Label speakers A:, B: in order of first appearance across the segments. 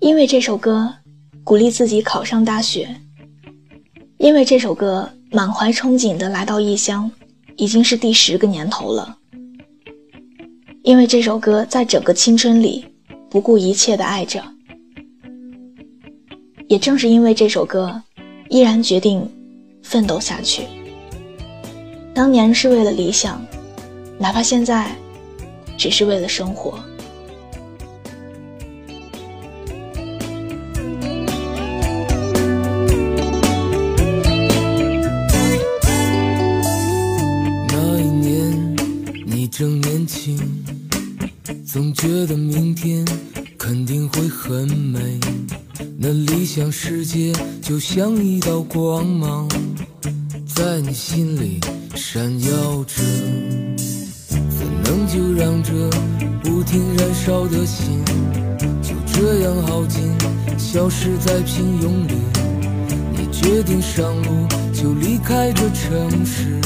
A: 因为这首歌鼓励自己考上大学，因为这首歌满怀憧憬的来到异乡，已经是第十个年头了。因为这首歌在整个青春里不顾一切的爱着，也正是因为这首歌，依然决定奋斗下去。当年是为了理想，哪怕现在只是为了生活。
B: 正年轻总觉得明天肯定会很美，那理想世界就像一道光芒，在你心里闪耀着。怎能就让这不停燃烧的心就这样耗尽，消失在平庸里？你决定上路，就离开这城市，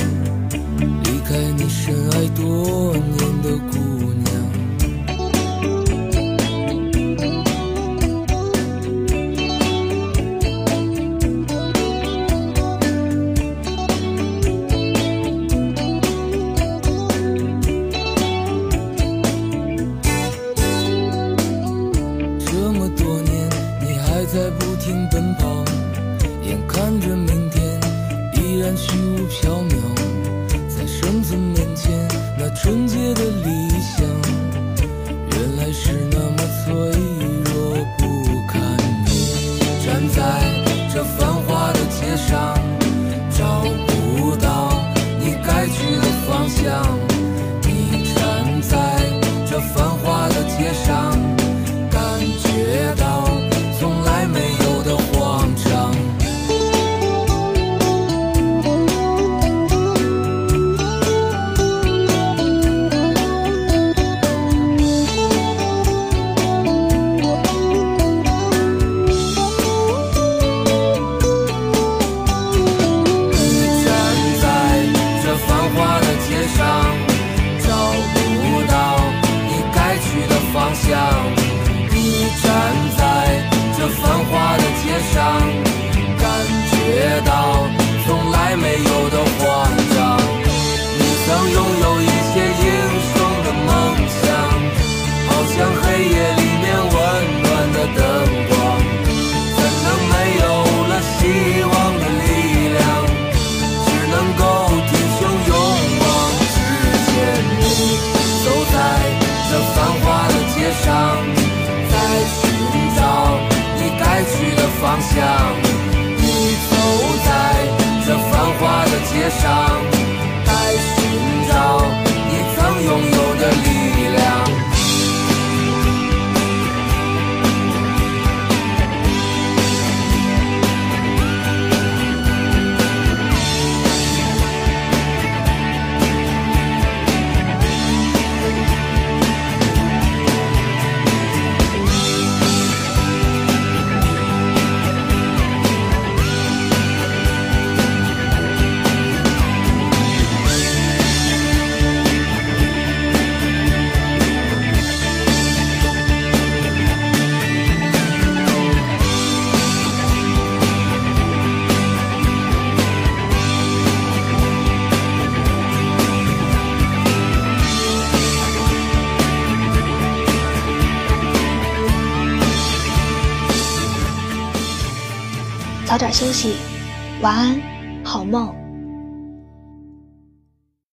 B: 离开你深爱多停奔跑眼看着明天依然虚无缥缈在生存面前那纯洁的理你站在这繁华的街上。方向。你走在这繁华的街上
A: 早点休息，晚安，好梦。